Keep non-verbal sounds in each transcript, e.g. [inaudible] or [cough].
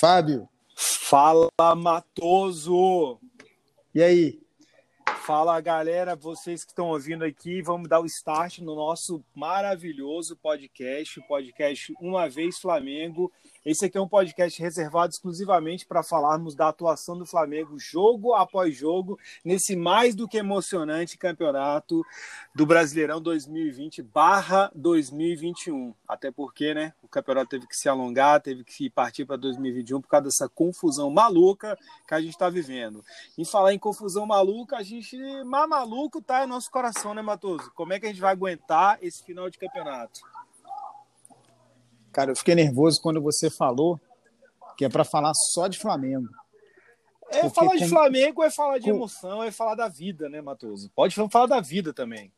Fábio. Fala, Matoso! E aí? Fala, galera, vocês que estão ouvindo aqui, vamos dar o start no nosso maravilhoso podcast, o podcast Uma Vez Flamengo. Esse aqui é um podcast reservado exclusivamente para falarmos da atuação do Flamengo jogo após jogo nesse mais do que emocionante campeonato do Brasileirão 2020/2021. Até porque, né, o campeonato teve que se alongar, teve que partir para 2021 por causa dessa confusão maluca que a gente está vivendo. Em falar em confusão maluca, a gente mais maluco tá no nosso coração, né, Matoso? Como é que a gente vai aguentar esse final de campeonato? Cara, eu fiquei nervoso quando você falou que é para falar só de Flamengo. É Porque falar de com... Flamengo é falar de com... emoção, é falar da vida, né, Matoso? Pode falar da vida também.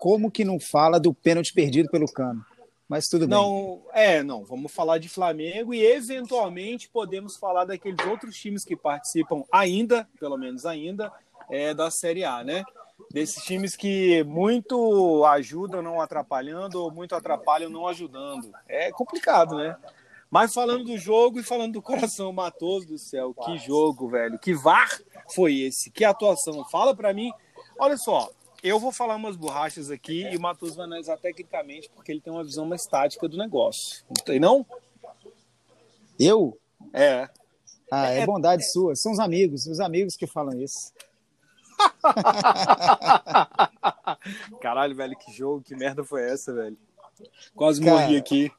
Como que não fala do pênalti perdido pelo Cano? Mas tudo não, bem. É, não. Vamos falar de Flamengo e eventualmente podemos falar daqueles outros times que participam ainda, pelo menos ainda, é, da Série A, né? Desses times que muito ajudam não atrapalhando ou muito atrapalham não ajudando. É complicado, né? Mas falando do jogo e falando do coração matoso do céu, que jogo, velho. Que VAR foi esse? Que atuação? Fala para mim. Olha só, eu vou falar umas borrachas aqui e o Matos vai analisar tecnicamente porque ele tem uma visão mais tática do negócio. Não tem não? Eu? É. Ah, é, é bondade sua. São os amigos, os amigos que falam isso. [laughs] Caralho, velho, que jogo, que merda foi essa, velho? Quase Cara, morri aqui.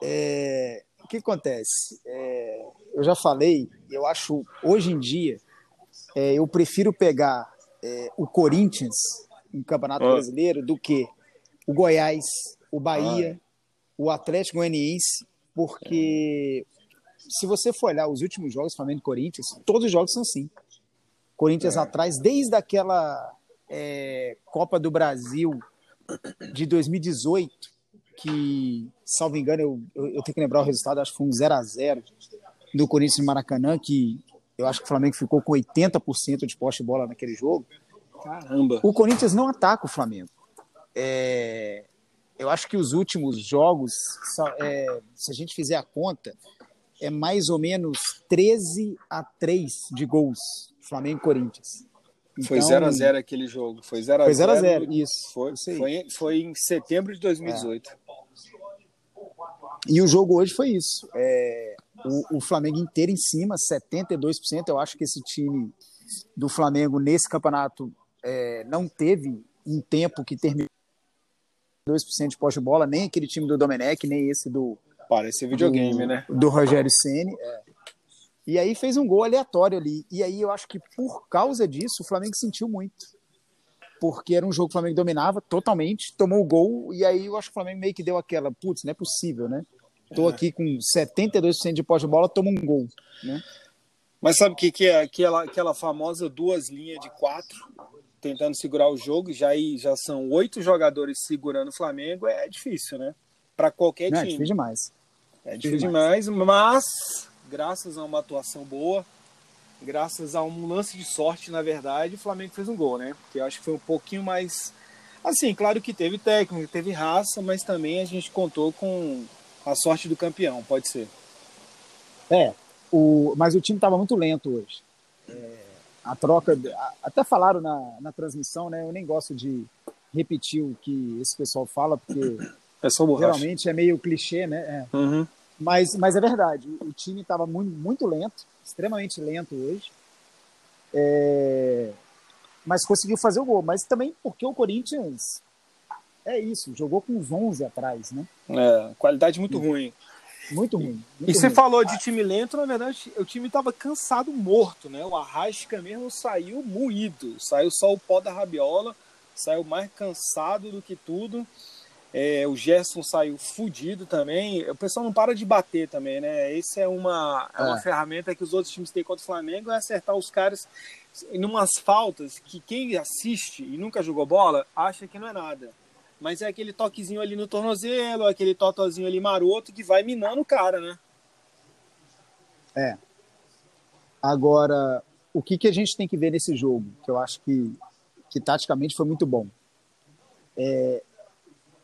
É... O que acontece? É... Eu já falei, eu acho, hoje em dia, é, eu prefiro pegar é, o Corinthians no Campeonato oh. Brasileiro do que o Goiás, o Bahia, ah. o Atlético Goianiense, porque se você for olhar os últimos jogos Flamengo e Corinthians, todos os jogos são assim. Corinthians é. atrás, desde aquela é, Copa do Brasil de 2018, que, salvo engano, eu, eu, eu, tenho que lembrar o resultado, acho que foi um 0 a 0 do Corinthians em Maracanã, que eu acho que o Flamengo ficou com 80% de poste de bola naquele jogo. Caramba! O Corinthians não ataca o Flamengo. É, eu acho que os últimos jogos, é, se a gente fizer a conta, é mais ou menos 13 a 3 de gols Flamengo e Corinthians. Então, foi 0x0 aquele jogo. Foi 0x0. Foi 0x0, isso. Foi, foi, foi, em setembro de 2018. É. E o jogo hoje foi isso. É, o, o, Flamengo inteiro em cima, 72%. Eu acho que esse time do Flamengo nesse campeonato é, não teve um tempo que terminou 2% de pós de bola, nem aquele time do Domenech, nem esse do. Parece videogame, do, né? Do Rogério Ceni. É. E aí fez um gol aleatório ali. E aí eu acho que por causa disso o Flamengo sentiu muito. Porque era um jogo que o Flamengo dominava totalmente, tomou o gol, e aí eu acho que o Flamengo meio que deu aquela, putz, não é possível, né? Tô é. aqui com 72% de pós de bola, toma um gol, né? Mas sabe o que, que é aquela, aquela famosa duas linhas de quatro, tentando segurar o jogo, já, aí, já são oito jogadores segurando o Flamengo, é difícil, né? Para qualquer não, time. É difícil demais. É difícil demais, demais mas graças a uma atuação boa, graças a um lance de sorte, na verdade, o Flamengo fez um gol, né? Que eu acho que foi um pouquinho mais. Assim, claro que teve técnico, teve raça, mas também a gente contou com a sorte do campeão, pode ser. É, o, mas o time estava muito lento hoje. É, a troca, até falaram na, na transmissão, né? Eu nem gosto de repetir o que esse pessoal fala, porque é geralmente é meio clichê, né? É. Uhum. Mas, mas é verdade, o time estava muito, muito lento, extremamente lento hoje. É... Mas conseguiu fazer o gol. Mas também porque o Corinthians é isso, jogou com os 11 atrás, né? É, qualidade muito ruim. Muito ruim. Muito e ruim. você falou de time lento, na verdade, o time estava cansado, morto, né? O Arrasca mesmo saiu moído, saiu só o pó da rabiola, saiu mais cansado do que tudo. É, o Gerson saiu fudido também. O pessoal não para de bater também, né? Essa é uma, é uma é. ferramenta que os outros times têm contra o Flamengo, é acertar os caras em umas faltas que quem assiste e nunca jogou bola acha que não é nada. Mas é aquele toquezinho ali no tornozelo, aquele totozinho ali maroto que vai minando o cara, né? É. Agora, o que, que a gente tem que ver nesse jogo, que eu acho que, que taticamente foi muito bom. É,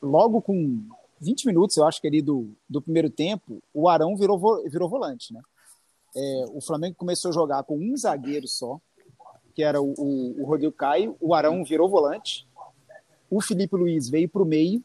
logo com 20 minutos, eu acho que ali do, do primeiro tempo, o Arão virou, virou volante, né? é, o Flamengo começou a jogar com um zagueiro só, que era o, o, o Rodrigo Caio, o Arão virou volante, o Felipe Luiz veio para o meio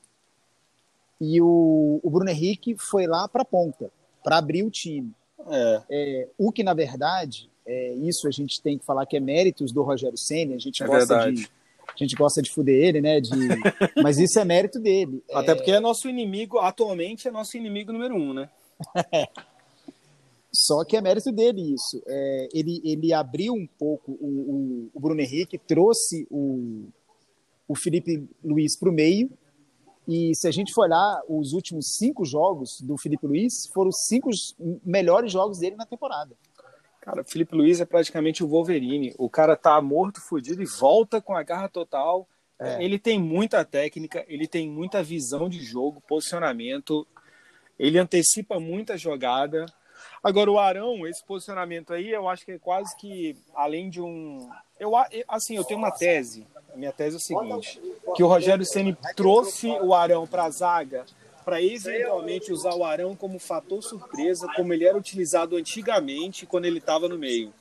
e o, o Bruno Henrique foi lá para a ponta, para abrir o time. É. É, o que, na verdade, é, isso a gente tem que falar que é méritos do Rogério Senna, a gente é gosta verdade. de a gente gosta de fuder ele, né? De... [laughs] Mas isso é mérito dele. Até é... porque é nosso inimigo, atualmente é nosso inimigo número um, né? [laughs] Só que é mérito dele isso. É, ele, ele abriu um pouco o, o, o Bruno Henrique, trouxe o, o Felipe Luiz para o meio. E se a gente for olhar os últimos cinco jogos do Felipe Luiz, foram os cinco melhores jogos dele na temporada. Cara, o Felipe Luiz é praticamente o Wolverine. O cara tá morto, fudido e volta com a garra total. É. Ele tem muita técnica, ele tem muita visão de jogo, posicionamento. Ele antecipa muita jogada. Agora, o Arão, esse posicionamento aí, eu acho que é quase que além de um. Eu, assim, eu tenho uma tese. A minha tese é o seguinte: que o Rogério Ceni trouxe o Arão para a zaga para eventualmente usar o Arão como fator surpresa, como ele era utilizado antigamente quando ele estava no meio.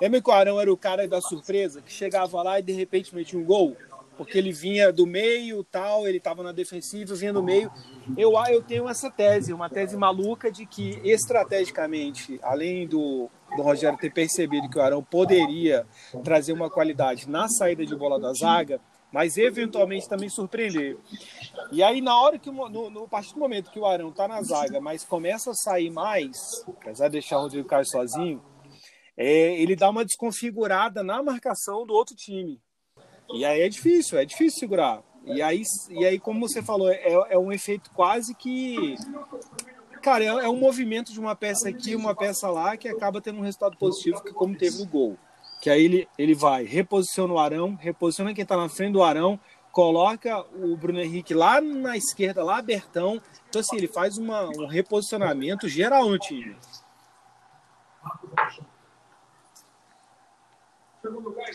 Lembra que o Arão era o cara da surpresa, que chegava lá e de repente metia um gol? Porque ele vinha do meio, tal, ele estava na defensiva, vinha do meio. Eu, eu tenho essa tese, uma tese maluca de que estrategicamente, além do, do Rogério ter percebido que o Arão poderia trazer uma qualidade na saída de bola da zaga, mas eventualmente também surpreender. E aí, na hora que no, no a partir do momento que o Arão tá na zaga, mas começa a sair mais, apesar de deixar o Rodrigo Caio sozinho, é, ele dá uma desconfigurada na marcação do outro time. E aí é difícil, é difícil segurar. E aí, e aí como você falou, é, é um efeito quase que. Cara, é, é um movimento de uma peça aqui, uma peça lá, que acaba tendo um resultado positivo, que como teve no gol que aí ele, ele vai, reposiciona o Arão, reposiciona quem está na frente do Arão, coloca o Bruno Henrique lá na esquerda, lá abertão. Então, assim, ele faz uma, um reposicionamento geral no time.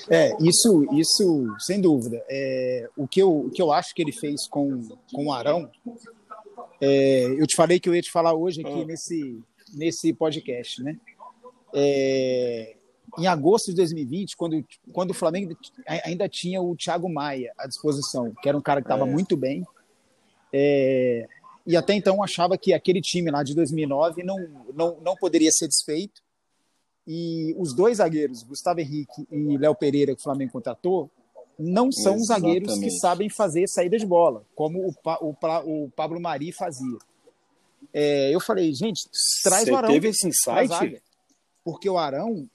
É, isso, isso sem dúvida. É, o, que eu, o que eu acho que ele fez com, com o Arão, é, eu te falei que eu ia te falar hoje aqui ah. nesse, nesse podcast, né? É, em agosto de 2020, quando, quando o Flamengo ainda tinha o Thiago Maia à disposição, que era um cara que estava é. muito bem. É, e até então achava que aquele time lá de 2009 não, não, não poderia ser desfeito. E os dois zagueiros, Gustavo Henrique e Léo Pereira, que o Flamengo contratou, não são Exatamente. zagueiros que sabem fazer saída de bola, como o, o, o Pablo Mari fazia. É, eu falei, gente, traz Você o Arão. Teve esse insight? porque o Arão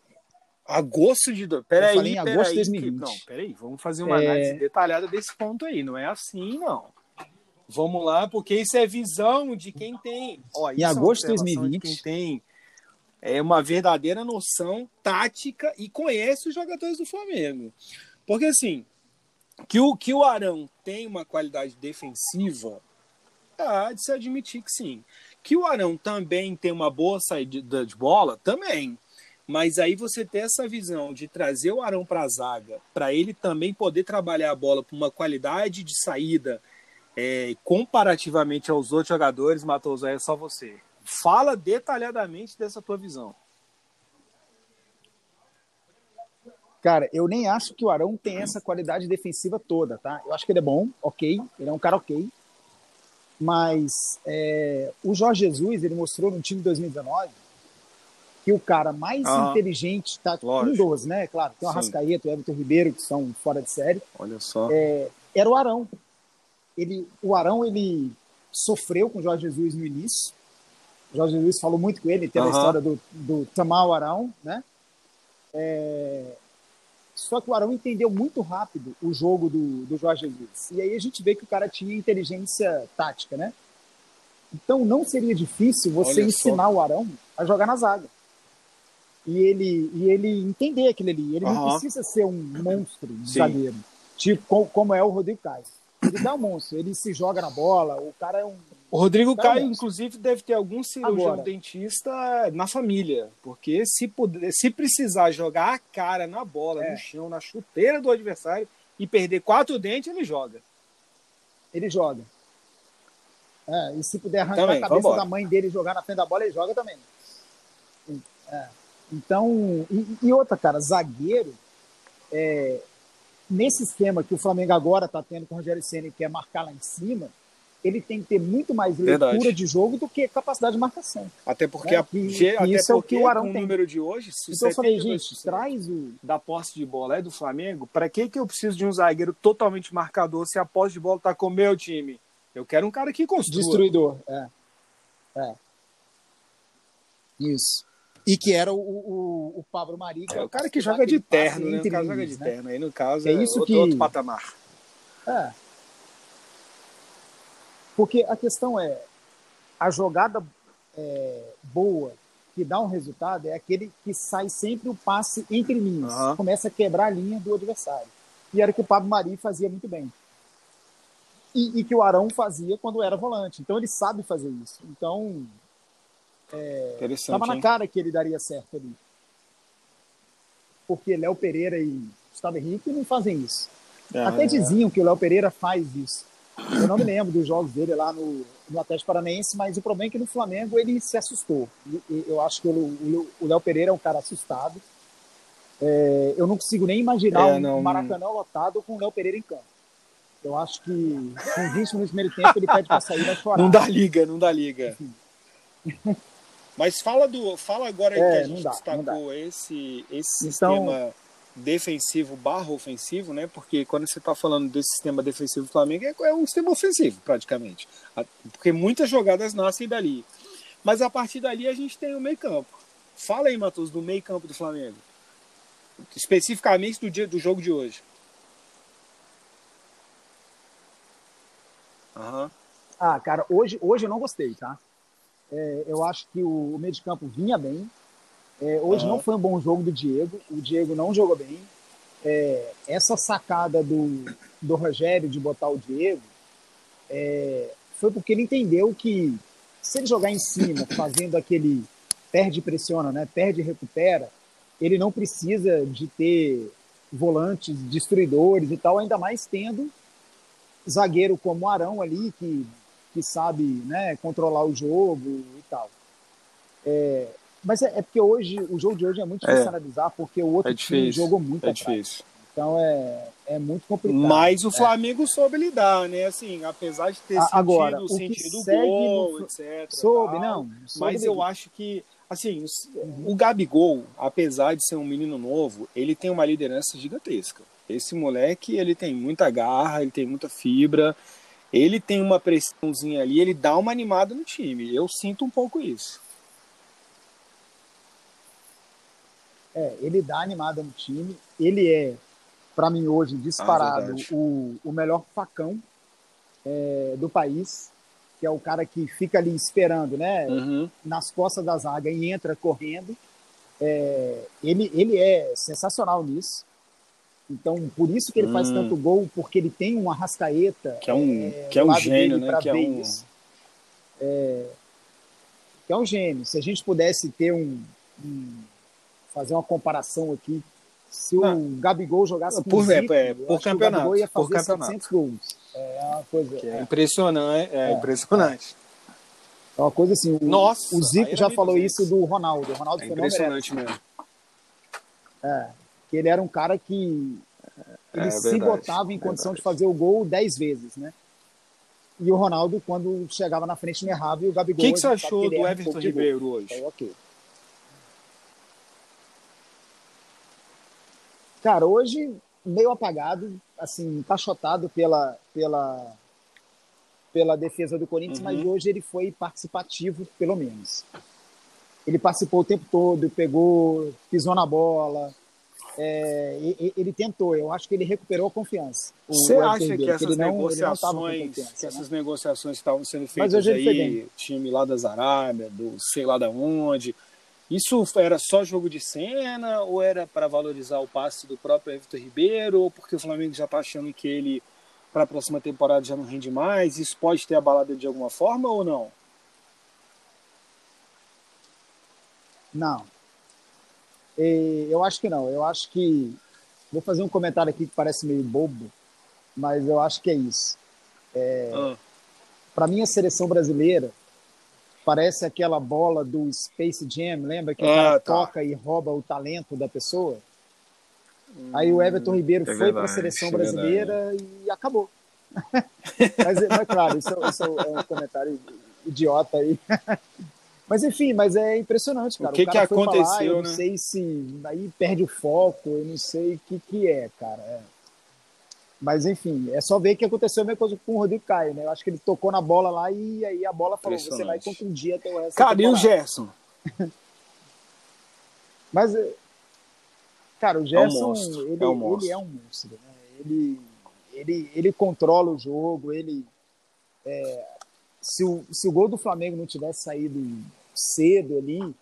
Agosto de. Peraí, em agosto de 2020. Não, peraí, vamos fazer uma é... análise detalhada desse ponto aí. Não é assim, não. Vamos lá, porque isso é visão de quem tem. Ó, em é agosto de 2020. De quem tem é uma verdadeira noção tática e conhece os jogadores do Flamengo. Porque assim, que o, que o Arão tem uma qualidade defensiva, há de se admitir que sim. Que o Arão também tem uma boa saída de bola, também. Mas aí você ter essa visão de trazer o Arão para a zaga, para ele também poder trabalhar a bola com uma qualidade de saída é, comparativamente aos outros jogadores, Matoso, é só você. Fala detalhadamente dessa tua visão. Cara, eu nem acho que o Arão tem essa qualidade defensiva toda, tá? Eu acho que ele é bom, ok, ele é um cara ok. Mas é, o Jorge Jesus, ele mostrou no time de 2019 que o cara mais ah, inteligente está com 12, né? Claro, tem o Arrascaeta, o Everton Ribeiro, que são fora de série. Olha só. É, era o Arão. Ele, o Arão, ele sofreu com o Jorge Jesus no início. O Jorge Jesus falou muito com ele, tem a história do, do tamar o Arão, né? É, só que o Arão entendeu muito rápido o jogo do, do Jorge Jesus. E aí a gente vê que o cara tinha inteligência tática, né? Então não seria difícil você Olha ensinar só. o Arão a jogar na zaga e ele, e ele entender aquilo ali. Ele uhum. não precisa ser um monstro de Sim. zagueiro, tipo como é o Rodrigo Caio. Ele dá um monstro, ele se joga na bola, o cara é um. O Rodrigo Caio, um inclusive, deve ter algum cirurgião Agora, dentista na família, porque se, puder, se precisar jogar a cara na bola, é. no chão, na chuteira do adversário e perder quatro dentes, ele joga. Ele joga. É, e se puder arrancar também, a cabeça da mãe dele e jogar na frente da bola, ele joga também. É. Então, e, e, outra, cara, zagueiro, é, nesse esquema que o Flamengo agora está tendo com o Rogério Senna, que é marcar lá em cima, ele tem que ter muito mais leitura Verdade. de jogo do que capacidade de marcação. Até porque, né? a, que, até isso é o que o Arão tem. o número de hoje, se então eu falei, gente, traz o da posse de bola é do Flamengo, para que que eu preciso de um zagueiro totalmente marcador se a posse de bola está com o meu time? Eu quero um cara que construa. Destruidor, é. É. Isso. E que era o, o, o Pablo Mari. É, é o cara que joga de terno, né? O cara joga de né? terno. Aí, no caso, é, isso outro, que... outro patamar. É. Porque a questão é, a jogada é, boa que dá um resultado é aquele que sai sempre o passe entre linhas, uhum. começa a quebrar a linha do adversário. E era o que o Pablo Mari fazia muito bem. E, e, que o Arão fazia quando era volante. Então ele sabe fazer isso. Então estava é, na cara que ele daria certo ali. Porque Léo Pereira e Gustavo Henrique não fazem isso. É, Até diziam que o Léo Pereira faz isso. Eu não me lembro dos jogos dele lá no, no Atlético Paranaense, mas o problema é que no Flamengo ele se assustou. Eu acho que o Léo Pereira é um cara assustado. É, eu não consigo nem imaginar é, um Maracanã lotado com o Léo Pereira em campo. Eu acho que com 20 minutos no primeiro tempo ele pede para sair vai chorar. Não dá liga, não dá liga. [laughs] Mas fala do, fala agora é, que a gente dá, destacou esse esse então, sistema defensivo barra ofensivo, né? Porque quando você está falando desse sistema defensivo do Flamengo, é, é um sistema ofensivo, praticamente. Porque muitas jogadas nascem dali. Mas a partir dali a gente tem o meio campo. Fala aí, Matheus, do meio campo do Flamengo. Especificamente do dia do jogo de hoje. Uhum. Ah, cara, hoje, hoje eu não gostei, tá? É, eu acho que o, o meio de campo vinha bem, é, hoje uhum. não foi um bom jogo do Diego, o Diego não jogou bem. É, essa sacada do, do Rogério de botar o Diego é, foi porque ele entendeu que se ele jogar em cima, fazendo aquele perde e pressiona, né? perde e recupera, ele não precisa de ter volantes destruidores e tal, ainda mais tendo zagueiro como o Arão ali, que, que sabe né, controlar o jogo e tal. É, mas é, é, porque hoje, o jogo de hoje é muito difícil é. analisar, porque o outro é time jogou muito é. Difícil. Então é, é muito complicado. Mas o é. Flamengo soube lidar, né? Assim, apesar de ter Agora, sentido, o sentido gol, no... etc. Soube, tal, não. Soube mas eu acho que, assim, uhum. o Gabigol, apesar de ser um menino novo, ele tem uma liderança gigantesca. Esse moleque, ele tem muita garra, ele tem muita fibra, ele tem uma pressãozinha ali, ele dá uma animada no time. Eu sinto um pouco isso. É, ele dá animada no time. Ele é, para mim hoje, disparado ah, o, o melhor facão é, do país, que é o cara que fica ali esperando, né? Uhum. Nas costas da zaga e entra correndo. É, ele, ele é sensacional nisso. Então, por isso que ele hum. faz tanto gol, porque ele tem uma rascaeta. Que é um, é, que é um gênio, né? Que é um... É, que é um gênio. Se a gente pudesse ter um, um fazer uma comparação aqui. Se o Gabigol jogasse por, Zico, é, por campeonato, o ia fazer por campeonato. gols. É uma coisa. É, é, impressionante, é, é, impressionante. É uma coisa assim. O, Nossa, o Zico já falou isso do Ronaldo. O Ronaldo é impressionante mesmo. É, que ele era um cara que ele se botava em condição de fazer o gol dez vezes, né? E o Ronaldo, quando chegava na frente, não errava. E o Gabigol. O que, que você achou do Everton um Ribeiro hoje? Então, ok. Cara, hoje meio apagado, assim, encaixotado pela, pela, pela defesa do Corinthians, uhum. mas hoje ele foi participativo, pelo menos. Ele participou o tempo todo, pegou, pisou na bola, é, ele tentou, eu acho que ele recuperou a confiança. Você acha que essas, não, negociações, que essas né? negociações que estavam sendo feitas aí, time lá das Arábia, do sei lá da onde, isso era só jogo de cena ou era para valorizar o passe do próprio Everton Ribeiro ou porque o Flamengo já está achando que ele para a próxima temporada já não rende mais? Isso pode ter abalado de alguma forma ou não? Não. Eu acho que não. Eu acho que. Vou fazer um comentário aqui que parece meio bobo, mas eu acho que é isso. É... Ah. Para mim, a seleção brasileira Parece aquela bola do Space Jam, lembra que o cara ah, tá. toca e rouba o talento da pessoa? Hum, Aí o Everton Ribeiro é foi para a seleção é brasileira e acabou. [laughs] mas, mas, claro, isso, isso, é um comentário idiota aí. [laughs] Mas enfim, mas é impressionante, cara. O que, o que aconteceu, falar, eu né? não sei se aí perde o foco, eu não sei o que, que é, cara. É. Mas enfim, é só ver que aconteceu a mesma coisa com o Rodrigo Caio, né? Eu acho que ele tocou na bola lá e aí a bola falou: você vai confundir até o resto. Cara, e o Gerson? [laughs] Mas, cara, o Gerson, é um ele, é um ele é um monstro. Né? Ele, ele, ele controla o jogo, ele. É, se, o, se o gol do Flamengo não tivesse saído cedo ali,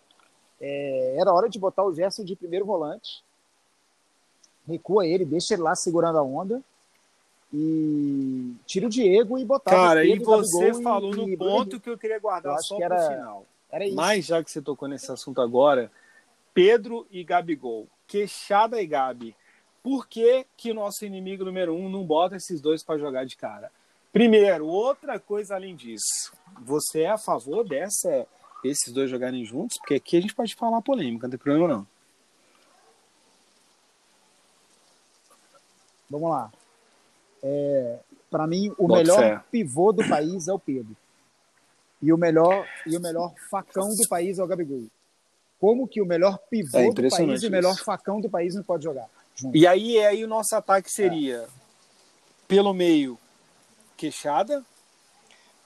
é, era hora de botar o Gerson de primeiro volante. Recua ele, deixa ele lá segurando a onda e tira o Diego e botar Cara, e você falou e, no e ponto que eu queria guardar eu só para o final. Era isso. Mas já que você tocou nesse assunto agora, Pedro e Gabigol, Queixada e Gabi, por que que o nosso inimigo número um não bota esses dois para jogar de cara? Primeiro, outra coisa além disso, você é a favor dessa esses dois jogarem juntos? Porque aqui a gente pode falar polêmica, não tem problema não. Vamos lá. É, para mim, o melhor fé. pivô do país é o Pedro. E o melhor e o melhor facão do país é o Gabigol. Como que o melhor pivô é do país e o melhor facão do país não pode jogar? Junto? E aí, aí o nosso ataque seria é. pelo meio Queixada,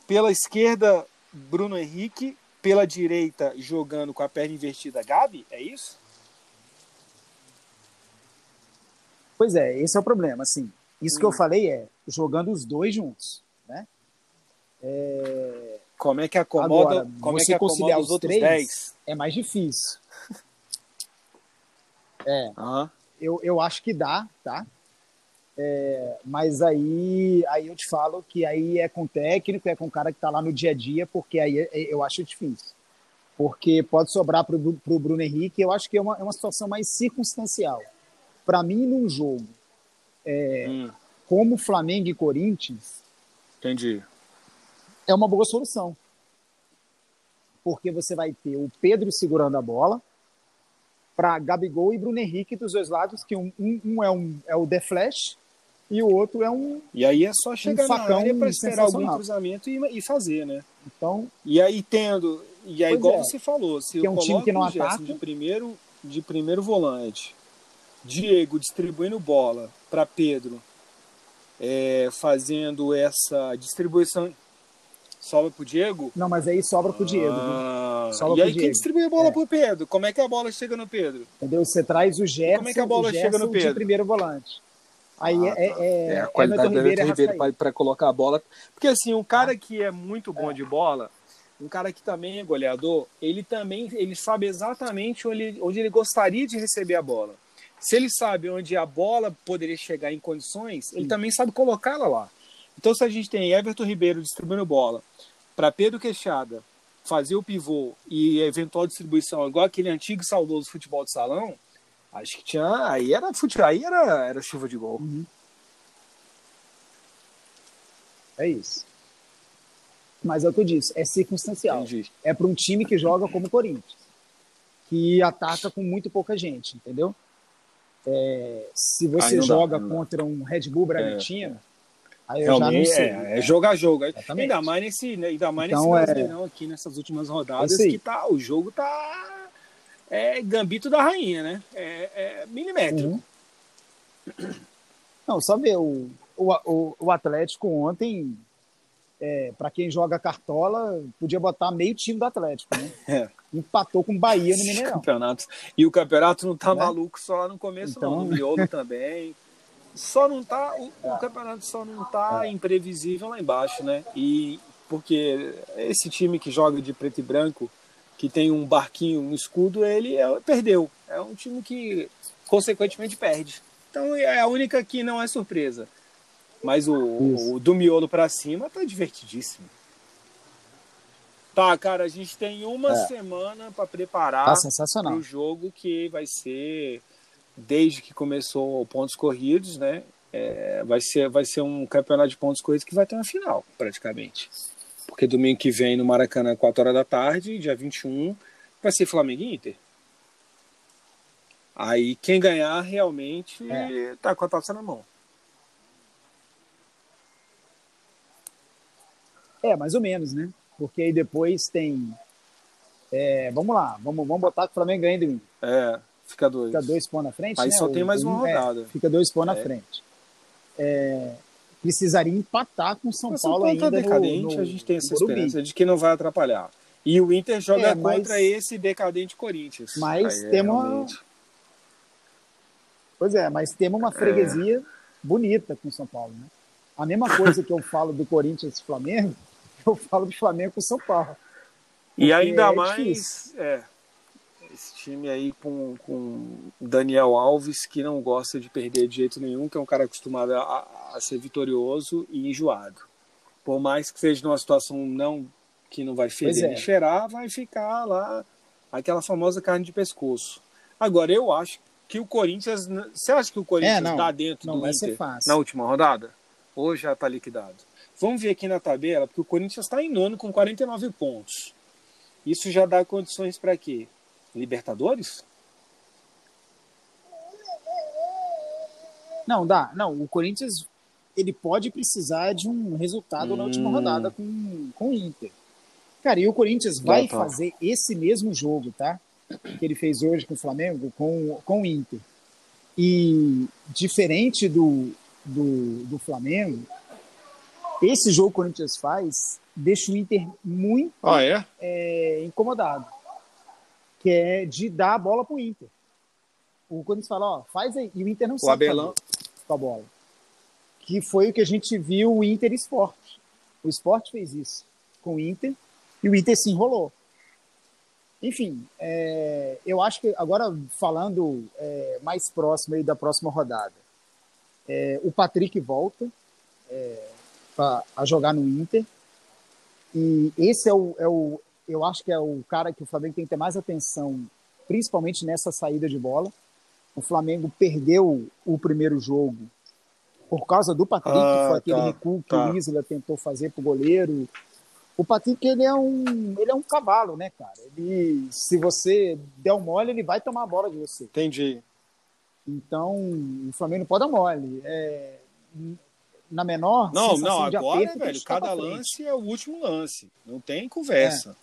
pela esquerda Bruno Henrique, pela direita jogando com a perna invertida Gabi, é isso? Pois é, esse é o problema, assim. Isso hum. que eu hum. falei é jogando os dois juntos, né? É... Como é que acomoda, Agora, como você é que conciliar os, outros três 10? É mais difícil. [laughs] É. Uhum. Eu, eu acho que dá, tá? É, mas aí, aí eu te falo que aí é com técnico, é com o cara que está lá no dia a dia, porque aí é, eu acho difícil. Porque pode sobrar para o Bruno Henrique, eu acho que é uma, é uma situação mais circunstancial. Para mim, num jogo é, hum. como Flamengo e Corinthians, Entendi. é uma boa solução. Porque você vai ter o Pedro segurando a bola para Gabigol e Bruno Henrique dos dois lados, que um, um, um é, um, é o The Flash e o outro é um. E aí é só chegar um na área para esperar algum cruzamento e, e, fazer, né? Então. E aí tendo. E aí, igual é. você falou, se que é um time que não ataca. de primeiro, de primeiro volante Diego distribuindo bola para Pedro, é, fazendo essa distribuição. Sobra pro Diego? Não, mas aí sobra pro Diego. Ah, sobra e aí Diego. quem distribui a bola é. pro Pedro? Como é que a bola chega no Pedro? Entendeu? Você traz o Gerson, Como é que a bola chega no Pedro? de primeiro volante. Aí ah, é, é, é, a qualidade do Everton Ribeiro para colocar a bola. Porque assim, um cara ah. que é muito bom é. de bola, um cara que também é goleador, ele também ele sabe exatamente onde, onde ele gostaria de receber a bola. Se ele sabe onde a bola poderia chegar em condições, ele também sabe colocá-la lá. Então, se a gente tem Everton Ribeiro distribuindo bola para Pedro Queixada fazer o pivô e eventual distribuição, igual aquele antigo saudoso futebol de salão, acho que tinha. Aí era futebol, aí era, era chuva de gol. Uhum. É isso. Mas é o que eu disse, é circunstancial. Entendi. É para um time que joga como o Corinthians, que ataca com muito pouca gente, entendeu? É, se você joga dá, contra um Red Bull Bragantino, é. Aí eu Realmente, já não sei. É, é jogo a jogo. Exatamente. Ainda mais nesse, né, ainda mais então, nesse é... aqui nessas últimas rodadas que tá, o jogo tá é gambito da rainha, né? É, é milimétrico. Uhum. Não, só ver o, o, o Atlético ontem é, para quem joga cartola, podia botar meio time do Atlético, né? [laughs] É. Empatou com o Bahia no Mineirão. Campeonato. E o campeonato não tá é. maluco só lá no começo, então... não. No miolo [laughs] também. Só não tá. O, o, campeonato só não tá é. imprevisível lá embaixo, né? E porque esse time que joga de preto e branco, que tem um barquinho, um escudo, ele é, perdeu. É um time que, consequentemente, perde. Então é a única que não é surpresa. Mas o, o do miolo para cima tá divertidíssimo. Tá, cara, a gente tem uma é. semana para preparar tá o jogo que vai ser desde que começou pontos corridos, né? É, vai, ser, vai ser um campeonato de pontos corridos que vai ter uma final, praticamente. Porque domingo que vem no Maracanã, 4 horas da tarde, dia 21, vai ser Flamengo e Inter. Aí quem ganhar realmente é. tá com a taça na mão. É, mais ou menos, né? Porque aí depois tem. É, vamos lá, vamos, vamos botar que o Flamengo ganha do Inter. É, fica dois. Fica dois pontos na frente. Aí né? só tem mais uma é, rodada. fica dois pontos é. na frente. É, precisaria empatar com o São, São Paulo, Paulo tá ainda decadente, no, no, a gente tem essa esperança de que não vai atrapalhar. E o Inter joga É, mas- contra esse decadente Corinthians. Mas Aí é temos uma- realmente- Pois é, mas temos uma freguesia bonita com o São Paulo, né? A mesma coisa que eu falo do Corinthians e Flamengo, [laughs] eu falo do Flamengo com São Paulo. E ainda é mais difícil. é, esse time aí com, com Daniel Alves, que não gosta de perder de jeito nenhum, que é um cara acostumado a, a ser vitorioso e enjoado. Por mais que seja numa situação não que não vai feder é. nem cheirar, vai ficar lá aquela famosa carne de pescoço. Agora, eu acho que o Corinthians. Você acha que o Corinthians É, não. dá dentro Não do vai Inter ser fácil. na última rodada? Ou já está liquidado? Vamos ver aqui na tabela, porque o Corinthians está em nono com 49 pontos. Isso já dá condições para quê? Libertadores? Não, dá. Não, o Corinthians ele pode precisar de um resultado na última Hum. rodada com, com o Inter. Cara, e o Corinthians vai tá. fazer esse mesmo jogo, tá? Que ele fez hoje com o Flamengo, com, com o Inter. E diferente do, do, do Flamengo, esse jogo que o Corinthians faz deixa o Inter muito Ah, é? é, incomodado, que é de dar a bola pro Inter. O Corinthians fala, ó, faz aí, e o Inter não O sabe Abelão. com a bola. Que foi o que a gente viu o Inter e Sport. O Sport fez isso com o Inter e o Inter se enrolou. Enfim, é, eu acho que agora falando é, mais próximo aí da próxima rodada, é, o Patrick volta é, pra, a jogar no Inter e esse é o, é o, eu acho que é o cara que o Flamengo tem que ter mais atenção, principalmente nessa saída de bola. O Flamengo perdeu o primeiro jogo por causa do Patrick, Ah, foi aquele tá, recuo que tá. o Isla tentou fazer pro goleiro. O Patrick, ele é um, ele é um cavalo, né, cara? Ele, se você der um mole, ele vai tomar a bola de você. Entendi. Então, o Flamengo não pode dar mole. É, na menor Não, não, agora, velho, cada lance é o último lance. Não tem conversa.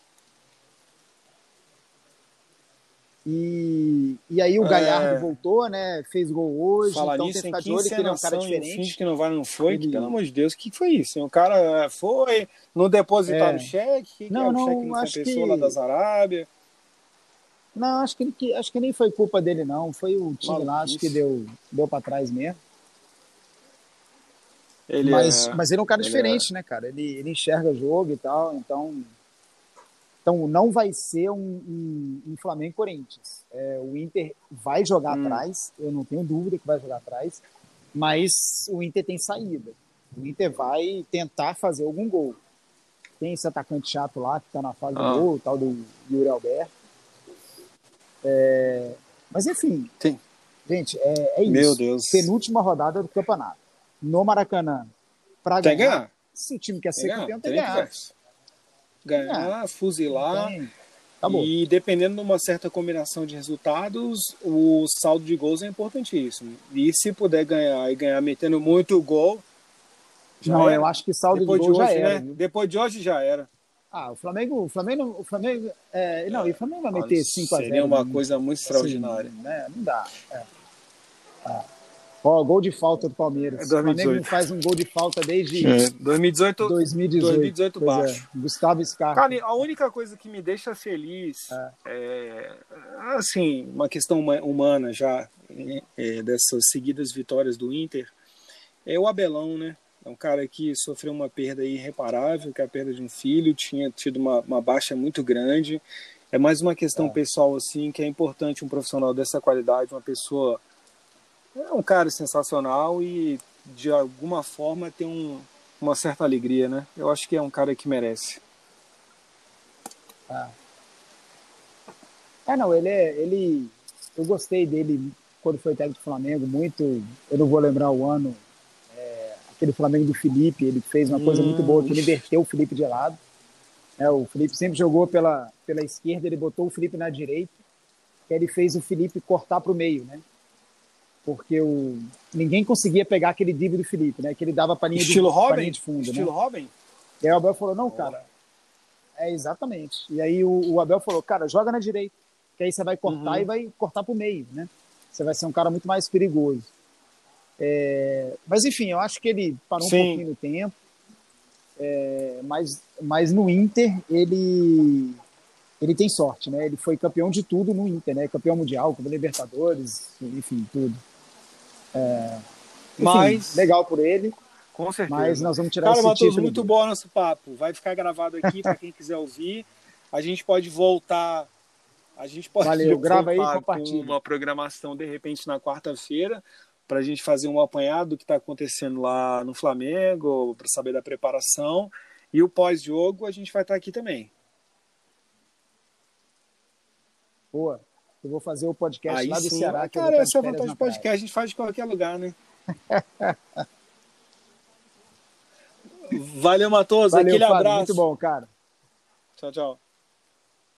E, e aí o É. Galhardo voltou, né? Fez gol hoje, Falar então nisso, tem que ficar de olho que ele é um cara diferente. que não vai, não foi, que, pelo amor de Deus, o que foi isso? O cara foi, não depositaram É. o cheque, que que Não, é o não, cheque não acho que- lá das Arábia. Não, acho que, que- acho que nem foi culpa dele, não. Foi o time lá, acho que deu, deu para trás mesmo. Ele mas, é... mas ele é um cara ele diferente, né, cara? Ele, ele enxerga jogo e tal, então. Então não vai ser um, um, um Flamengo Corinthians. É, o Inter vai jogar Hum. atrás, eu não tenho dúvida que vai jogar atrás, mas o Inter tem saída. O Inter vai tentar fazer algum gol. Tem esse atacante chato lá que tá na fase Ah. do gol, o tal do Yuri Alberto. É, mas enfim, Sim. gente, é, é isso. Meu Deus. Penúltima rodada do campeonato. No Maracanã. Pra Tem que ganhar, ganhar. se o time quer Tem ser ganhar, campeão, tem tem que ganhar. Ganhar, fuzilar. Tem. Acabou. E dependendo de uma certa combinação de resultados, o saldo de gols é importantíssimo. E se puder ganhar e ganhar metendo muito gol, Não, era. eu acho que saldo depois de de, gol hoje, já era. né? Depois de hoje já era. Ah, o Flamengo, o Flamengo, o Flamengo, é, não, e o Flamengo vai meter 5 a 0 Seria uma coisa muito Assim, extraordinária. né? Não dá. É. Ah. Ó, gol de falta do Palmeiras. É o Flamengo 2018. não faz um gol de falta desde 2018, 2018. 2018 Pois é. baixo. Gustavo Scarpa. Cara, a única coisa que me deixa feliz é, assim, uma questão huma- humana já é, é, dessas seguidas vitórias do Inter é o Abelão, né? É um cara que sofreu uma perda irreparável, que é a perda de um filho, tinha tido uma, uma baixa muito grande. É mais uma questão É. pessoal assim que é importante um profissional dessa qualidade, uma pessoa é um cara sensacional e de alguma forma tem um, uma certa alegria, né? Eu acho que é um cara que merece. É, não, ele é. Ele, eu gostei dele quando foi técnico do Flamengo, muito. Eu não vou lembrar o ano. é, aquele Flamengo do Felipe, ele fez uma coisa Hum, muito boa, que ele ixi. inverteu o Felipe de lado. É, o Felipe sempre jogou pela, pela esquerda, ele botou o Felipe na direita, que ele fez o Felipe cortar para o meio, né? Porque o, ninguém conseguia pegar aquele drible do Felipe, né? Que ele dava para linha, Estilo de, Robin? linha de fundo, Estilo né? Robin? E aí o Abel falou, não, cara, é exatamente. E aí o, o Abel falou, cara, joga na direita, que aí você vai cortar Uhum. e vai cortar para o meio, né? Você vai ser um cara muito mais perigoso. É, mas enfim, eu acho que ele parou Sim. um pouquinho no tempo. É, mas, mas no Inter ele ele tem sorte, né? Ele foi campeão de tudo no Inter, né? Campeão mundial, campeão Libertadores, enfim, tudo. É, enfim, Mas- legal por ele, Com certeza. mas nós vamos tirar Cara, esse Matheus, título. muito dele. bom nosso papo. Vai ficar gravado aqui para quem quiser ouvir. A gente pode voltar. A gente pode Valeu, grava aí e com compartilha. uma programação de repente na quarta-feira para a gente fazer um apanhado do que está acontecendo lá no Flamengo, para saber da preparação. E o pós-jogo a gente vai estar aqui também. Boa. Eu vou fazer o podcast Aí lá do sim. Ceará. Que Cara, essa é a vantagem do podcast. A gente faz de qualquer lugar, né? [laughs] Valeu, Matoso. praia. Valeu, Aquele Fábio, abraço. Muito bom, cara. Tchau, tchau.